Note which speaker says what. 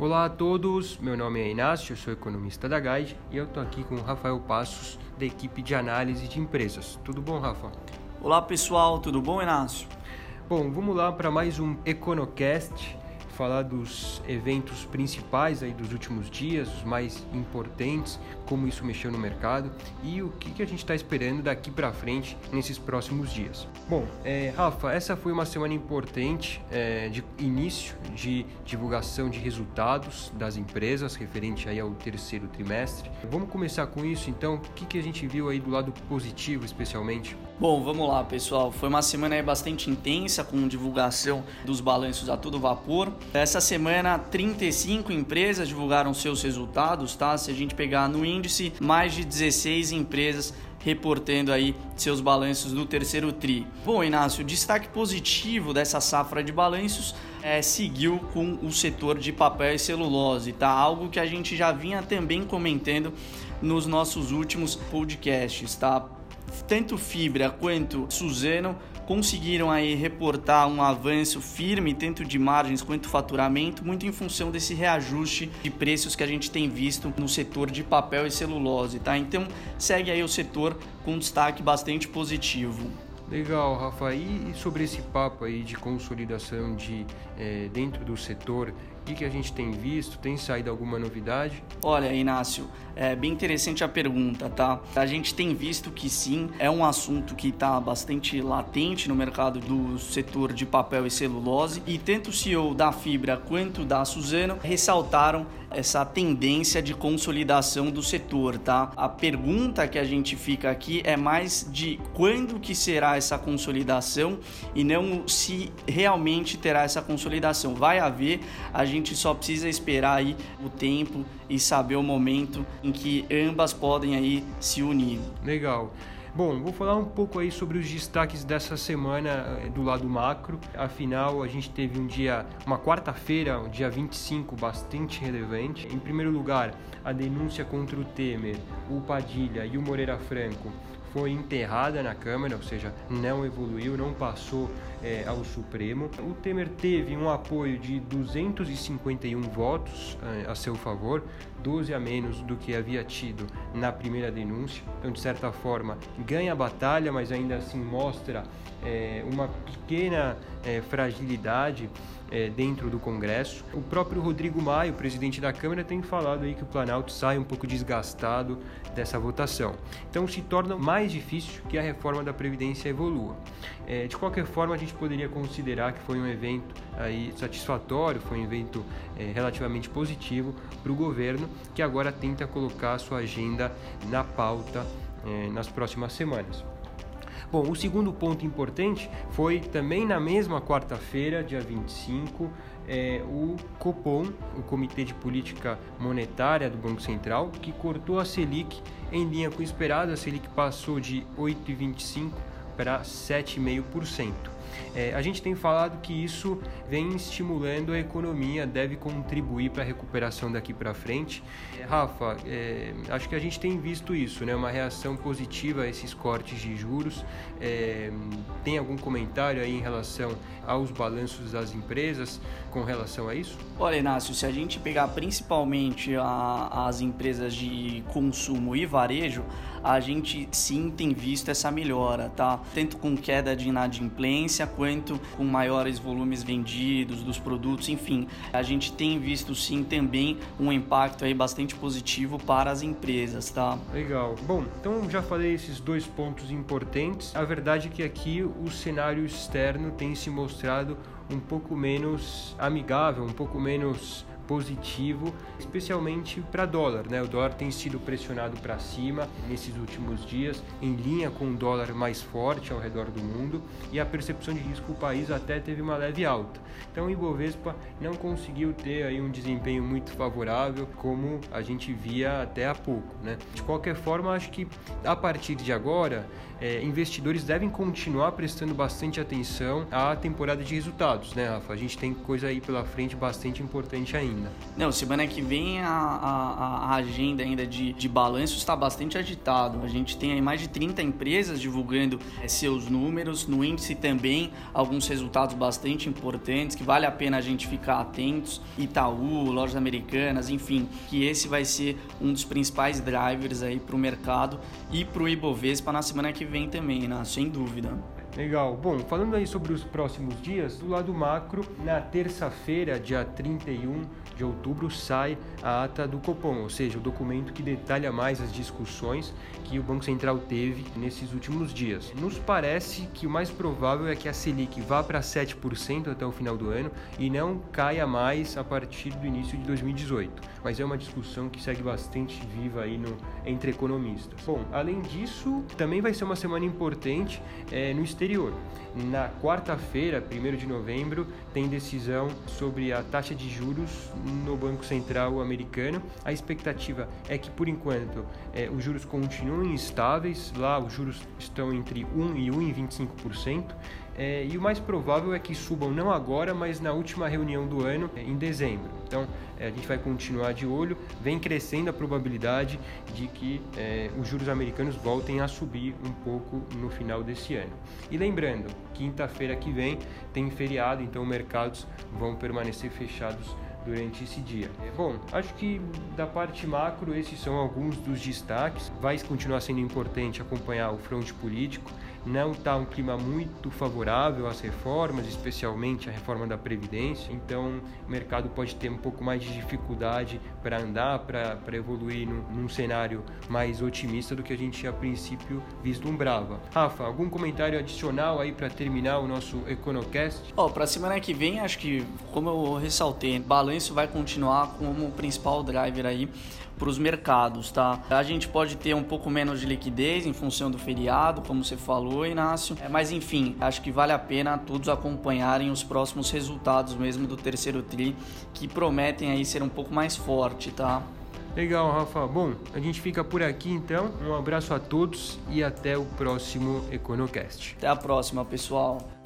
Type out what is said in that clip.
Speaker 1: Olá a todos, meu nome é Inácio, eu sou economista da Guide e eu estou aqui com o Rafael Passos, da equipe de análise de empresas. Tudo bom, Rafa?
Speaker 2: Olá pessoal, tudo bom, Inácio?
Speaker 1: Bom, vamos lá para mais um EconoCast falar dos eventos principais aí dos últimos dias, os mais importantes, como isso mexeu no mercado e o que, que a gente está esperando daqui para frente nesses próximos dias. Bom, é, Rafa, essa foi uma semana importante é, de início de divulgação de resultados das empresas referente aí ao terceiro trimestre. Vamos começar com isso, então. O que, que a gente viu aí do lado positivo, especialmente?
Speaker 2: Bom, vamos lá, pessoal. Foi uma semana bastante intensa com divulgação dos balanços a todo vapor. Essa semana, 35 empresas divulgaram seus resultados, tá? Se a gente pegar no índice, mais de 16 empresas reportando aí seus balanços do terceiro tri. Bom, Inácio, o destaque positivo dessa safra de balanços é, seguiu com o setor de papel e celulose, tá? Algo que a gente já vinha também comentando nos nossos últimos podcasts, tá? Tanto Fibra quanto Suzano conseguiram aí reportar um avanço firme, tanto de margens quanto faturamento, muito em função desse reajuste de preços que a gente tem visto no setor de papel e celulose, tá? Então segue aí o setor com destaque bastante positivo.
Speaker 1: Legal, Rafa. E sobre esse papo aí de consolidação de é, dentro do setor, que, que a gente tem visto? Tem saído alguma novidade?
Speaker 2: Olha, Inácio, é bem interessante a pergunta, tá? A gente tem visto que sim, é um assunto que está bastante latente no mercado do setor de papel e celulose, e tanto o CEO da Fibra quanto da Suzano ressaltaram essa tendência de consolidação do setor, tá? A pergunta que a gente fica aqui é mais de quando que será essa consolidação e não se realmente terá essa consolidação. Vai haver, a gente só precisa esperar aí o tempo e saber o momento em que ambas podem aí se unir.
Speaker 1: Legal. Bom, vou falar um pouco aí sobre os destaques dessa semana eh, do lado macro. Afinal, a gente teve um dia, uma quarta-feira, um dia 25, bastante relevante. Em primeiro lugar, a denúncia contra o Temer, o Padilha e o Moreira Franco foi enterrada na Câmara, ou seja, não evoluiu, não passou é, ao Supremo. O Temer teve um apoio de 251 votos é, a seu favor, 12 a menos do que havia tido na primeira denúncia. Então, de certa forma, ganha a batalha, mas ainda assim mostra é, uma pequena é, fragilidade é, dentro do Congresso. O próprio Rodrigo Maia, o presidente da Câmara, tem falado aí que o Planalto sai um pouco desgastado dessa votação. Então se torna mais difícil que a reforma da Previdência evolua. É, de qualquer forma, a gente poderia considerar que foi um evento aí satisfatório, foi um evento é, relativamente positivo para o governo, que agora tenta colocar a sua agenda na pauta é, nas próximas semanas. Bom, o segundo ponto importante foi também na mesma quarta-feira, dia 25, é, o Copom, o Comitê de Política Monetária do Banco Central, que cortou a Selic em linha com o esperado. A Selic passou de 8,25% para 7,5%. É, a gente tem falado que isso vem estimulando a economia, deve contribuir para a recuperação daqui para frente. É, Rafa, é, acho que a gente tem visto isso, né? uma reação positiva a esses cortes de juros. É, tem algum comentário aí em relação aos balanços das empresas com relação a isso?
Speaker 2: Olha, Inácio, se a gente pegar principalmente a, as empresas de consumo e varejo, a gente sim tem visto essa melhora, tá? Tanto com queda de inadimplência quanto com maiores volumes vendidos dos produtos, enfim, a gente tem visto sim também um impacto aí bastante positivo para as empresas, tá?
Speaker 1: Legal. Bom, então já falei esses dois pontos importantes. A verdade é que aqui o cenário externo tem se mostrado um pouco menos amigável, um pouco menos positivo, especialmente para dólar. Né? O dólar tem sido pressionado para cima nesses últimos dias, em linha com o dólar mais forte ao redor do mundo, e a percepção de risco do país até teve uma leve alta. Então o Ibovespa não conseguiu ter aí um desempenho muito favorável como a gente via até há pouco. Né? De qualquer forma, acho que a partir de agora, é, investidores devem continuar prestando bastante atenção à temporada de resultados, né, Rafa? A gente tem coisa aí pela frente bastante importante ainda. Ainda?
Speaker 2: Não, semana que vem a, a, a agenda ainda de, de balanço está bastante agitado. A gente tem aí mais de 30 empresas divulgando é, seus números, no índice também alguns resultados bastante importantes que vale a pena a gente ficar atentos. Itaú, lojas americanas, enfim, que esse vai ser um dos principais drivers aí para o mercado e para o Ibovespa na semana que vem também, né? sem dúvida.
Speaker 1: Legal. Bom, falando aí sobre os próximos dias, do lado macro, na terça-feira, dia 31 de outubro, sai a ata do Copom, ou seja, o documento que detalha mais as discussões que o Banco Central teve nesses últimos dias. Nos parece que o mais provável é que a Selic vá para 7% até o final do ano e não caia mais a partir do início de 2018. Mas é uma discussão que segue bastante viva aí no, entre economistas. Bom, além disso, também vai ser uma semana importante é, no exterior. Na quarta-feira, 1 de novembro, tem decisão sobre a taxa de juros no Banco Central americano. A expectativa é que, por enquanto, é, os juros continuem estáveis. Lá, os juros estão entre 1 e 1,25%. É, e o mais provável é que subam não agora, mas na última reunião do ano, em dezembro. Então, é, a gente vai continuar de olho. Vem crescendo a probabilidade de que é, os juros americanos voltem a subir um pouco no final desse ano. E lembrando, quinta-feira que vem tem feriado, então mercados vão permanecer fechados durante esse dia. É, bom, acho que da parte macro esses são alguns dos destaques. Vai continuar sendo importante acompanhar o fronte político não está um clima muito favorável às reformas, especialmente a reforma da Previdência, então o mercado pode ter um pouco mais de dificuldade para andar, para evoluir num, num, cenário mais otimista do que a gente a princípio vislumbrava. Rafa, algum comentário adicional aí para terminar o nosso EconoCast?
Speaker 2: Oh, para semana que vem, acho que, como eu ressaltei, balanço vai continuar como o principal driver aí para os mercados, tá? A gente pode ter um pouco menos de liquidez em função do feriado, como você falou, Inácio. É, mas enfim, acho que vale a pena todos acompanharem os próximos resultados mesmo do terceiro tri, que prometem aí ser um pouco mais forte, tá?
Speaker 1: Legal, Rafa. Bom, a gente fica por aqui então. Um abraço a todos e até o próximo EconoCast.
Speaker 2: Até a próxima, pessoal.